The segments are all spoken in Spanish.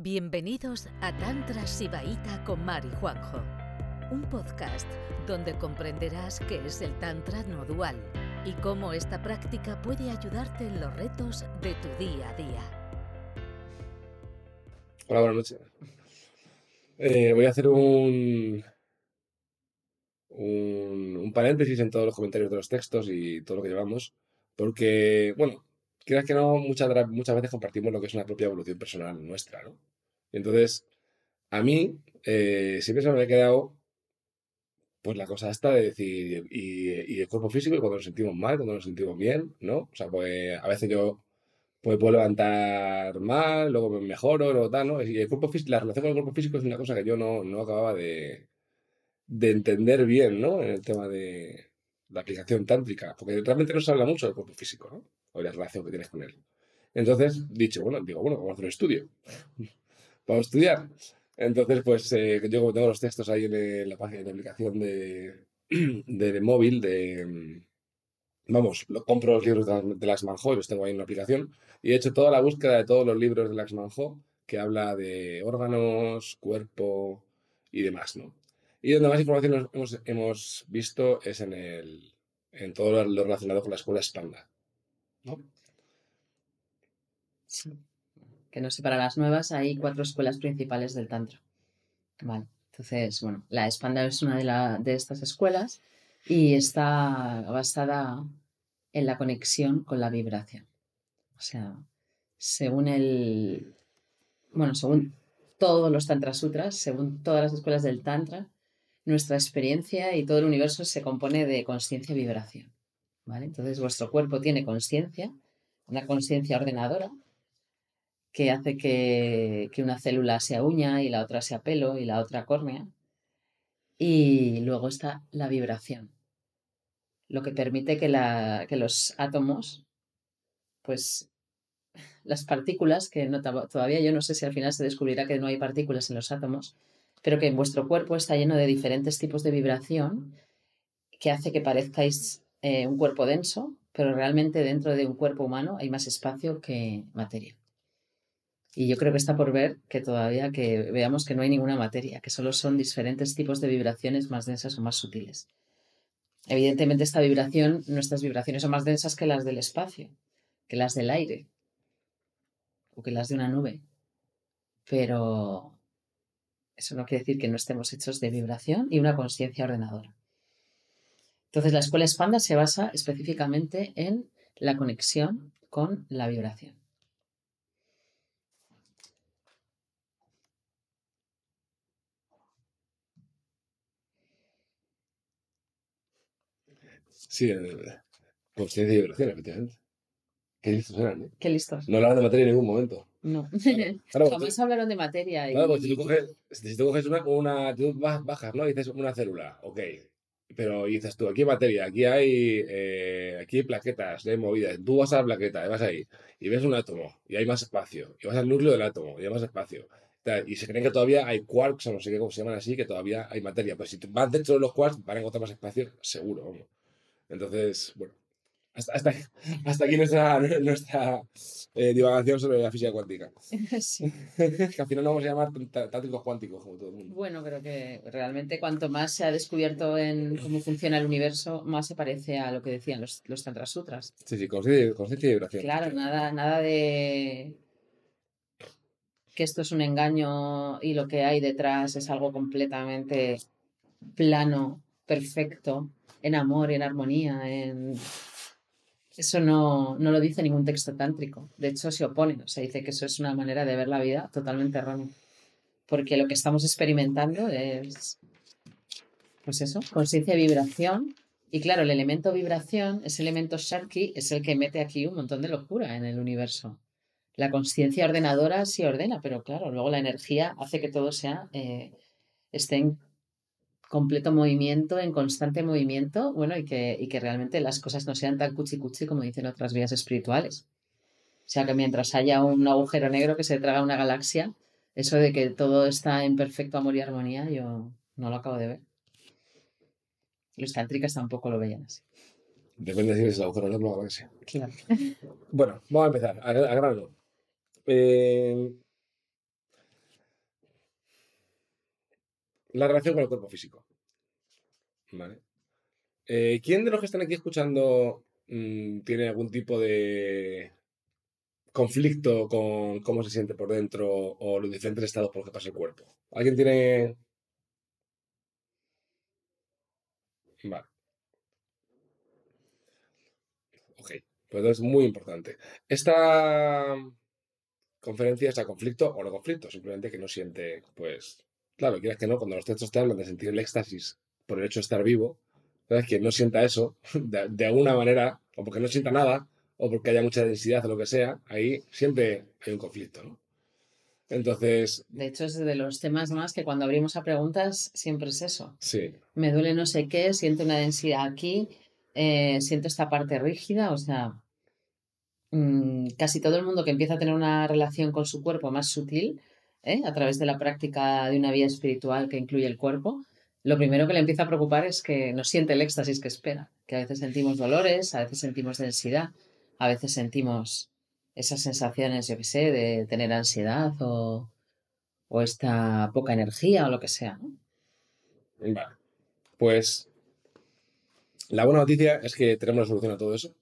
Bienvenidos a Tantra Sibaíta con Mari Juanjo, un podcast donde comprenderás qué es el Tantra no dual y cómo esta práctica puede ayudarte en los retos de tu día a día. Hola, buenas noches. Eh, voy a hacer un, un, un paréntesis en todos los comentarios de los textos y todo lo que llevamos, porque, bueno, quieras que no, muchas, muchas veces compartimos lo que es una propia evolución personal nuestra, ¿no? Entonces, a mí eh, siempre se me ha quedado pues la cosa esta de decir, y, el cuerpo físico, y cuando nos sentimos mal, cuando nos sentimos bien, ¿no? O sea, pues a veces yo pues, puedo levantar mal, luego me mejoro, luego tal, ¿no? Y el cuerpo físico, la relación con el cuerpo físico es una cosa que yo no, no acababa de, de entender bien, ¿no? En el tema de la aplicación tántrica, porque realmente no se habla mucho del cuerpo físico, ¿no? O de la relación que tienes con él. Entonces, dicho, bueno, digo, bueno, vamos a hacer un estudio. Vamos a estudiar. Entonces, pues eh, yo como tengo los textos ahí en, el- la página de aplicación de, de móvil, de... mm, Vamos, compro los libros de, la- de Lax Manjo y los tengo ahí en una aplicación. Y he hecho toda la búsqueda de todos los libros de Lax Manjo que habla de órganos, cuerpo y demás, ¿no? Y donde más información hemos, hemos visto es en, el, en todo lo relacionado con la escuela Spanda, ¿no? Sí. Que no sé, para las nuevas hay cuatro escuelas principales del Tantra. Vale. Entonces, bueno, la Espanda es una de, de estas escuelas y está basada en la conexión con la vibración. O sea, según el. Bueno, según todos los Tantra Sutras, según todas las escuelas del Tantra, nuestra experiencia y todo el universo se compone de conciencia y vibración. ¿Vale? Entonces, vuestro cuerpo tiene conciencia, una conciencia ordenadora, que hace que, una célula sea uña y la otra sea pelo y la otra córnea. Y luego está la vibración, lo que permite que, los átomos, pues las partículas, que todavía yo no sé si al final se descubrirá que no hay partículas en los átomos, pero que en vuestro cuerpo está lleno de diferentes tipos de vibración que hace que parezcáis eh, un cuerpo denso, pero realmente dentro de un cuerpo humano hay más espacio que materia. Y yo creo que está por ver que todavía que veamos que no hay ninguna materia, que solo son diferentes tipos de vibraciones más densas o más sutiles. Evidentemente esta vibración, nuestras vibraciones son más densas que las del espacio, que las del aire o que las de una nube. Pero eso no quiere decir que no estemos hechos de vibración y una conciencia ordenadora. Entonces la escuela Expanda se basa específicamente en la conexión con la vibración. Sí, eh, conciencia y vibración, efectivamente. Qué listos eran, ¿eh? Qué listos. No hablaban de materia en ningún momento. No. Claro, Jamás hablaron de materia. Y... Claro, pues si tú coges, si tú coges una, una bajas, ¿no? Y dices una célula, ok. Pero dices tú, aquí hay materia, aquí hay, eh, aquí hay plaquetas, hay movidas. Tú vas a la plaqueta, y vas ahí, y ves un átomo, y hay más espacio. Y vas al núcleo del átomo, y hay más espacio. Y se creen que todavía hay quarks, o no sé qué, cómo se llaman así, que todavía hay materia. Pues si vas dentro de los quarks, van a encontrar más espacio, seguro, vamos. Entonces, bueno, hasta, hasta, hasta aquí nuestra, nuestra eh, divagación sobre la física cuántica. Sí. que al final no vamos a llamar tá- tántricos cuánticos como todo el mundo. Bueno, pero que realmente cuanto más se ha descubierto en cómo funciona el universo, más se parece a lo que decían los, los Tantra Sutras. Sí, sí, conciencia conciencia y vibración. Claro, nada, nada de que esto es un engaño y lo que hay detrás es algo completamente plano, perfecto, en amor, en armonía, en... Eso no, no lo dice ningún texto tántrico. De hecho, se opone. O sea, dice que eso es una manera de ver la vida totalmente errónea. Porque lo que estamos experimentando es, pues eso, conciencia y vibración. Y claro, el elemento vibración, ese elemento Sharki, es el que mete aquí un montón de locura en el universo. La conciencia ordenadora sí ordena, pero claro, luego la energía hace que todo sea, eh, esté en completo movimiento, en constante movimiento, bueno, y que, y que realmente las cosas no sean tan cuchi cuchi como dicen otras vías espirituales. O sea, que mientras haya un agujero negro que se traga una galaxia, eso de que todo está en perfecto amor y armonía, yo no lo acabo de ver. Los tántricas tampoco lo veían así. Depende de si es el agujero negro o la galaxia. Claro. Bueno, vamos a empezar. A, gra- a grano. Eh, la relación con el cuerpo físico. ¿Vale? Eh, ¿Quién de los que están aquí escuchando mm, tiene algún tipo de conflicto con cómo se siente por dentro o los diferentes estados por los que pasa el cuerpo? ¿Alguien tiene...? Vale. Ok, pues es muy importante. Esta conferencia es a conflicto o no conflicto, simplemente que no siente, pues, claro, quieras que no, cuando los textos te hablan de sentir el éxtasis por el hecho de estar vivo, ¿sabes? Quien no sienta eso, de, alguna manera, o porque no sienta nada, o porque haya mucha densidad o lo que sea, ahí siempre hay un conflicto, ¿no? Entonces. De hecho, es de los temas más que cuando abrimos a preguntas siempre es eso. Sí. Me duele no sé qué, siento una densidad aquí, eh, siento esta parte rígida, o sea, mm, casi todo el mundo que empieza a tener una relación con su cuerpo más sutil, ¿eh? a través de la práctica de una vida espiritual que incluye el cuerpo, lo primero que le empieza a preocupar es que no siente el éxtasis que espera, que a veces sentimos dolores, a veces sentimos densidad, a veces sentimos esas sensaciones, yo qué sé, de tener ansiedad o, o esta poca energía o lo que sea. ¿no? Vale. Pues la buena noticia es que tenemos la solución a todo eso.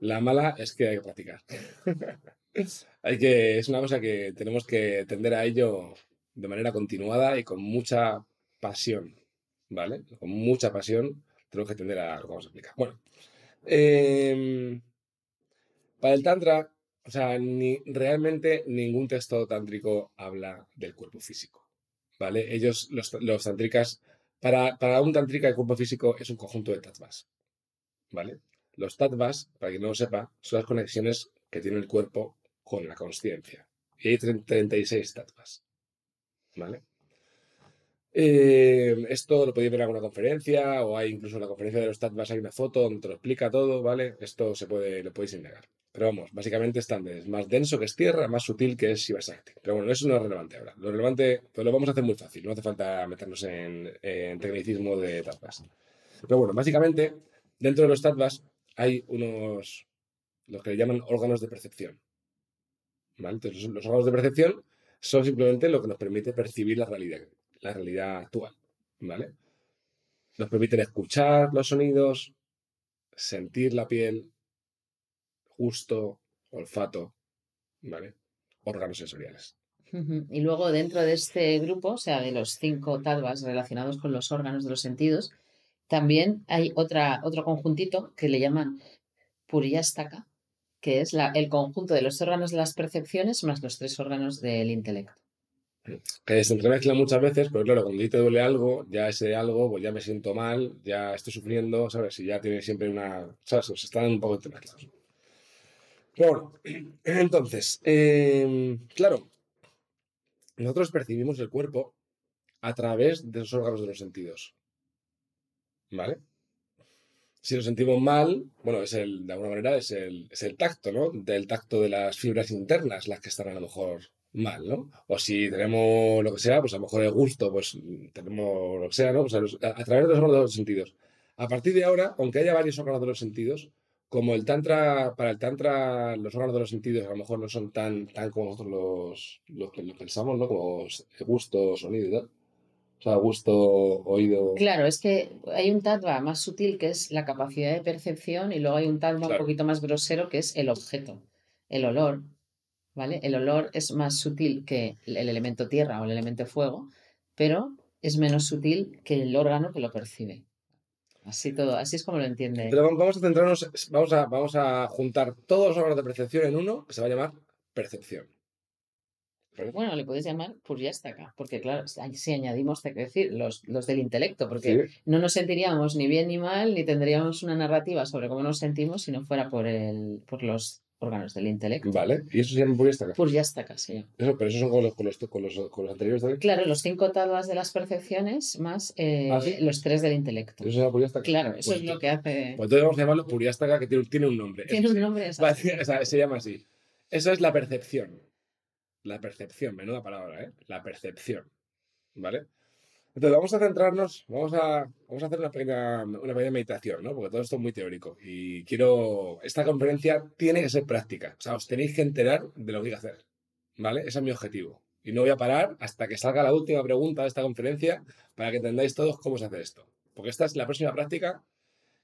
La mala es que hay que practicar. que, es una cosa que tenemos que tender a ello de manera continuada y con mucha pasión, ¿vale? Con mucha pasión tenemos que tender a lo que vamos a explicar. Bueno, em, para el Tantra, o sea, ni, realmente ningún texto tántrico habla del cuerpo físico, ¿vale? Ellos, los, los tantricas, para, para un tantrika el cuerpo físico es un conjunto de tattvas, ¿vale? Los tattvas, para quien no lo sepa, son las conexiones que tiene el cuerpo con la consciencia. Y hay 36 tattvas, ¿vale? Eh, esto lo podéis ver en alguna conferencia o hay incluso en la conferencia de los tattvas hay una foto donde te lo explica todo, ¿vale? Esto se puede, lo podéis indagar. Pero vamos, básicamente están es más denso que es tierra, más sutil que es Shivasakti. Pero bueno, eso no es relevante ahora. Lo relevante, pues lo vamos a hacer muy fácil, no hace falta meternos en, tecnicismo de tattvas. Pero bueno, básicamente, dentro de los tattvas hay unos, los que le llaman órganos de percepción. Entonces, los órganos de percepción son simplemente lo que nos permite percibir la realidad la realidad actual, ¿vale? Nos permiten escuchar los sonidos, sentir la piel, gusto, olfato, ¿vale? Órganos sensoriales. Y luego dentro de este grupo, o sea, de los cinco talvas relacionados con los órganos de los sentidos, también hay otra, otro conjuntito que le llaman Puriyastaka, que es el conjunto de los órganos de las percepciones más los tres órganos del intelecto que se entremezcla muchas veces, pero claro, cuando a te duele algo, ya ese algo, pues ya me siento mal, ya estoy sufriendo, ¿sabes? Y ya tiene siempre una. ¿Sabes? Se están un poco entremezclados. Bueno, entonces, em, claro, nosotros percibimos el cuerpo a través de los órganos de los sentidos. ¿Vale? Si lo sentimos mal, bueno, es el, de alguna manera es el, es el tacto, ¿no? Del tacto de las fibras internas las que están a lo mejor mal, ¿no? O si tenemos lo que sea, pues a lo mejor el gusto, pues tenemos lo que sea, ¿no? Pues a, través de los órganos de los sentidos. A partir de ahora, aunque haya varios órganos de los sentidos, como el tantra, para el tantra, los órganos de los sentidos a lo mejor no son tan, tan como nosotros los, los, pensamos, ¿no? Como gusto, sonido y tal. O sea, gusto, oído. Claro, es que hay un tattva más sutil que es la capacidad de percepción y luego hay un tattva un poquito más grosero que es el objeto, el olor, el olor es más sutil que el elemento tierra o el elemento fuego, pero es menos sutil que el órgano que lo percibe. Así todo, así es como lo entiende. Pero vamos a centrarnos, vamos a, vamos a juntar todos los órganos de percepción en uno que se va a llamar percepción. Bueno, le puedes llamar acá, porque claro, si añadimos, te decir, los, del intelecto, porque no nos sentiríamos ni bien ni mal, ni tendríamos una narrativa sobre cómo nos sentimos si no fuera por, el, por los órganos del intelecto. Vale, ¿y eso se llama Puriastaka? Puriastaka, sí. Eso, pero esos son con los, con los, con los, con los anteriores también. Claro, los cinco tadas de las percepciones más eh, ¿Ah, los tres del intelecto. ¿Eso se llama? Claro, eso es lo que hace. Pues entonces vamos a llamarlo Puriastaka, que tiene, tiene un nombre. Tiene un nombre, exacto. o sea, se llama así. Eso es la percepción. La percepción, menuda palabra, ¿eh? La percepción. ¿Vale? Entonces vamos a centrarnos, vamos a, vamos a hacer una pequeña, una pequeña meditación, ¿no? Porque todo esto es muy teórico y quiero, esta conferencia tiene que ser práctica, o sea, os tenéis que enterar de lo que hay que hacer, ¿vale? Ese es mi objetivo. Y no voy a parar hasta que salga la última pregunta de esta conferencia para que entendáis todos cómo se hace esto. Porque esta es la próxima práctica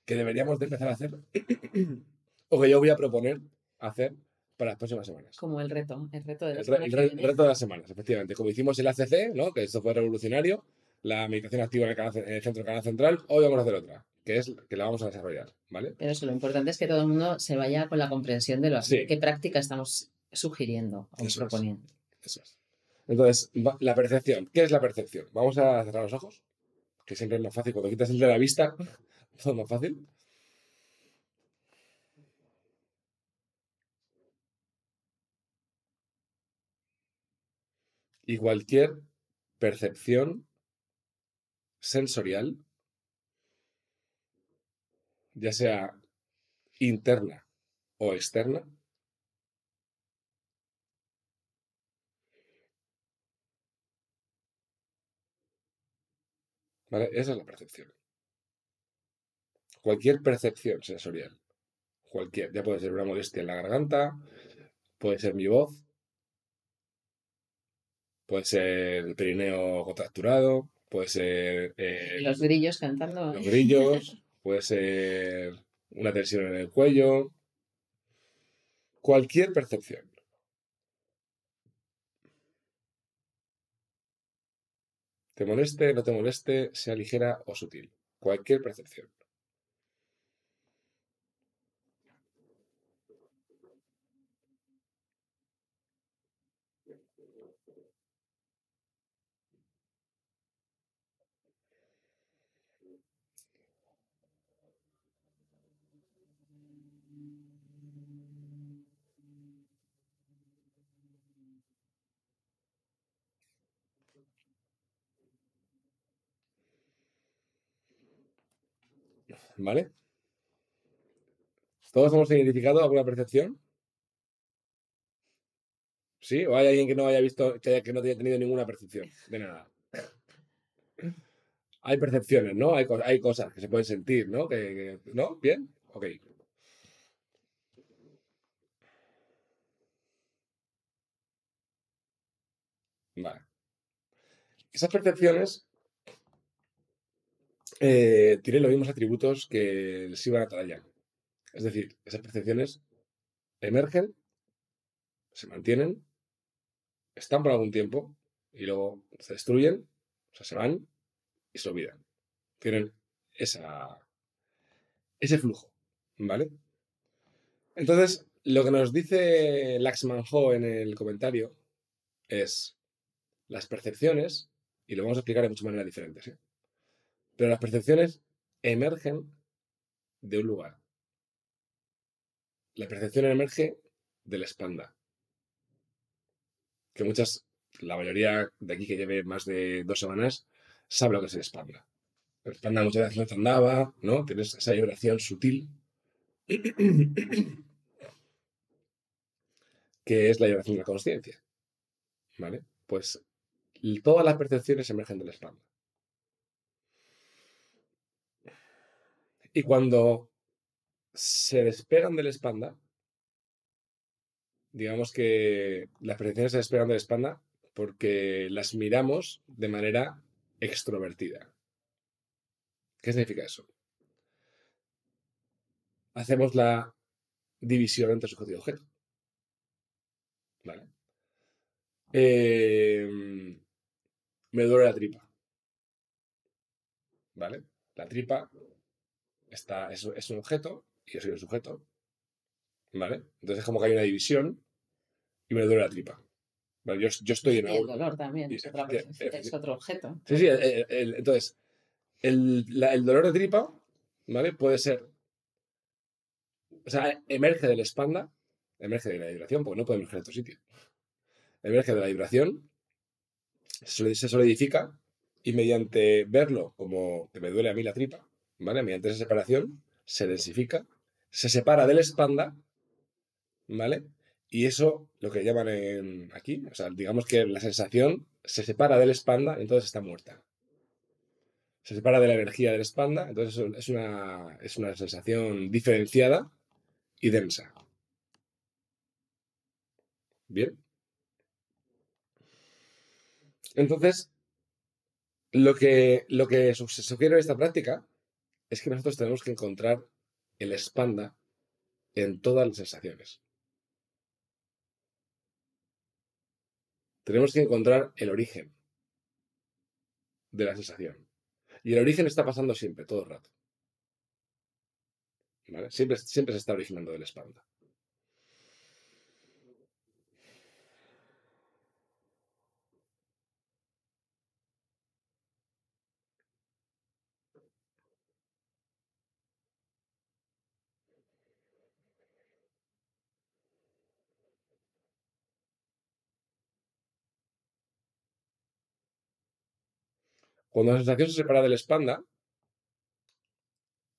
que deberíamos de empezar a hacer o que yo voy a proponer hacer para las próximas semanas. Como el reto, el reto de El, las re- semanas el re- reto de las semanas, efectivamente. Como hicimos el ACC, ¿no? que esto fue revolucionario, la meditación activa en el, canal en el centro del canal central, hoy vamos a hacer otra, que es que la vamos a desarrollar, ¿vale? Pero eso, lo importante es que todo el mundo se vaya con la comprensión de lo, Sí. qué práctica estamos sugiriendo o Eso es. proponiendo. Eso es. Entonces, la percepción. ¿Qué es la percepción? Vamos a cerrar los ojos, que siempre es más fácil. Cuando quitas el de la vista, todo es más fácil. Y cualquier percepción sensorial, ya sea interna o externa. Esa es la percepción. Cualquier percepción sensorial, cualquier, ya puede ser una molestia en la garganta, puede ser mi voz, puede ser el perineo contracturado, puede ser eh, los grillos cantando. los grillos, puede ser una tensión en el cuello, cualquier percepción. Te moleste, no te moleste, sea ligera o sutil. Cualquier percepción. ¿Vale? ¿Todos hemos identificado alguna percepción? ¿Sí? ¿O hay alguien que no haya visto, que, haya- que no haya tenido ninguna percepción de nada? Hay percepciones, ¿no? Hay, hay cosas que se pueden sentir, ¿no? Que- ¿No? ¿Bien? Ok. Vale. Esas percepciones eh, tienen los mismos atributos que el Shiva Nataraya. Es decir, esas percepciones emergen, se mantienen, están por algún tiempo y luego se destruyen, o sea, se van y se olvidan. Tienen esa, ese flujo, ¿vale? Entonces, lo que nos dice Laxman Ho en el comentario es las percepciones, y lo vamos a explicar de muchas maneras diferentes, ¿eh? Pero las percepciones emergen de un lugar. La percepción emerge del espanda. Que muchas, la mayoría de aquí que lleve más de dos semanas, sabe lo que es el espanda. El espanda muchas veces no te andaba, ¿no? Tienes esa vibración sutil. que es la vibración de la conciencia. ¿Vale? Pues todas las percepciones emergen del espanda. Y cuando se despegan del espanda, digamos que las percepciones se despegan del espanda porque las miramos de manera extrovertida. ¿Qué significa eso? Hacemos la división entre sujeto y objeto. ¿Vale? Eh, me duele la tripa. ¿Vale? La tripa está, es, es un objeto y yo soy el sujeto. ¿Vale? Entonces es como que hay una división y me duele la tripa. Yo, yo estoy en Y el dolor también, es, otra es otro objeto. Sí, sí, el- entonces, el, la- el dolor de tripa, ¿vale? Puede ser. O sea, emerge del espanda, emerge de la vibración, porque no puede emerger de otro sitio. Emerge de la vibración, se solidifica y mediante verlo como que me duele a mí la tripa, ¿vale? Mediante esa separación, se densifica, se separa del espanda, ¿vale? Y eso, lo que llaman aquí, o sea, digamos que la sensación se separa del espanda, entonces está muerta. Se separa de la energía del espanda, entonces es una, es una sensación diferenciada y densa. ¿Bien? Entonces, lo que, lo que sugiere en esta práctica es que nosotros tenemos que encontrar el espanda en todas las sensaciones. Tenemos que encontrar el origen de la sensación. Y el origen está pasando siempre, todo el rato. Siempre, siempre se está originando del espanda. Cuando la sensación se separa del espanda,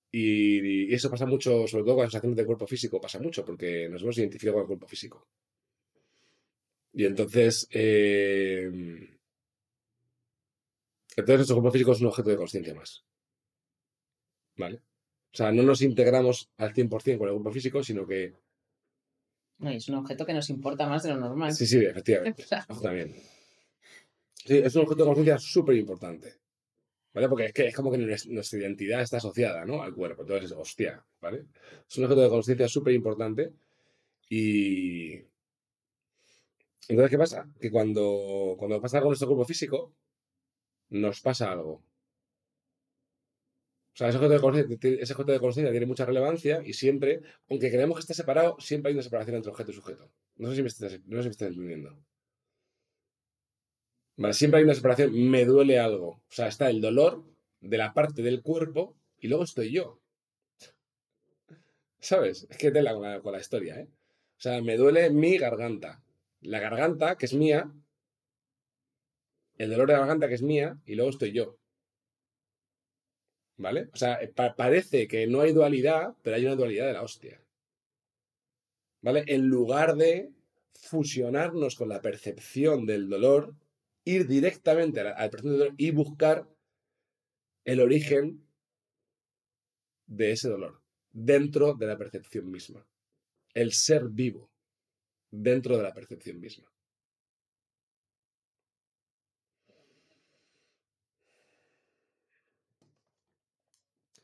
y, eso pasa mucho, sobre todo con las sensaciones del cuerpo físico, pasa mucho, porque nos hemos identificado con el cuerpo físico. Y entonces, eh, entonces nuestro cuerpo físico es un objeto de conciencia más. ¿Vale? O sea, no nos integramos al 100% con el cuerpo físico, sino que... No, es un objeto que nos importa más de lo normal. Sí, sí, efectivamente. También. Sí, es un objeto de conciencia súper importante. Porque es que es como que nuestra identidad está asociada, ¿no? Al cuerpo. Entonces, hostia, ¿vale? Es un objeto de conciencia súper importante y... Entonces, ¿qué pasa? Que cuando, cuando pasa algo en nuestro cuerpo físico, nos pasa algo. O sea, ese objeto de conciencia tiene mucha relevancia y siempre, aunque creemos que está separado, siempre hay una separación entre objeto y sujeto. No sé si me estás, no sé si me entendiendo. Siempre hay una separación, me duele algo. O sea, está el dolor de la parte del cuerpo y luego estoy yo. ¿Sabes? Es que tela con la, con la historia, ¿eh? O sea, me duele mi garganta. La garganta, que es mía, el dolor de la garganta, que es mía, y luego estoy yo. ¿Vale? O sea, parece que no hay dualidad, pero hay una dualidad de la hostia. ¿Vale? En lugar de fusionarnos con la percepción del dolor, ir directamente al, proceso dolor y buscar el origen de ese dolor dentro de la percepción misma. El ser vivo dentro de la percepción misma.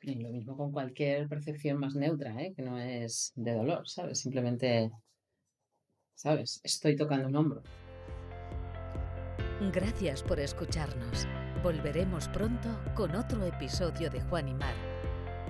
Y lo mismo con cualquier percepción más neutra, ¿eh? que no es de dolor, ¿sabes? Simplemente, ¿sabes? Estoy tocando un hombro. Gracias por escucharnos. Volveremos pronto con otro episodio de Juan y Mar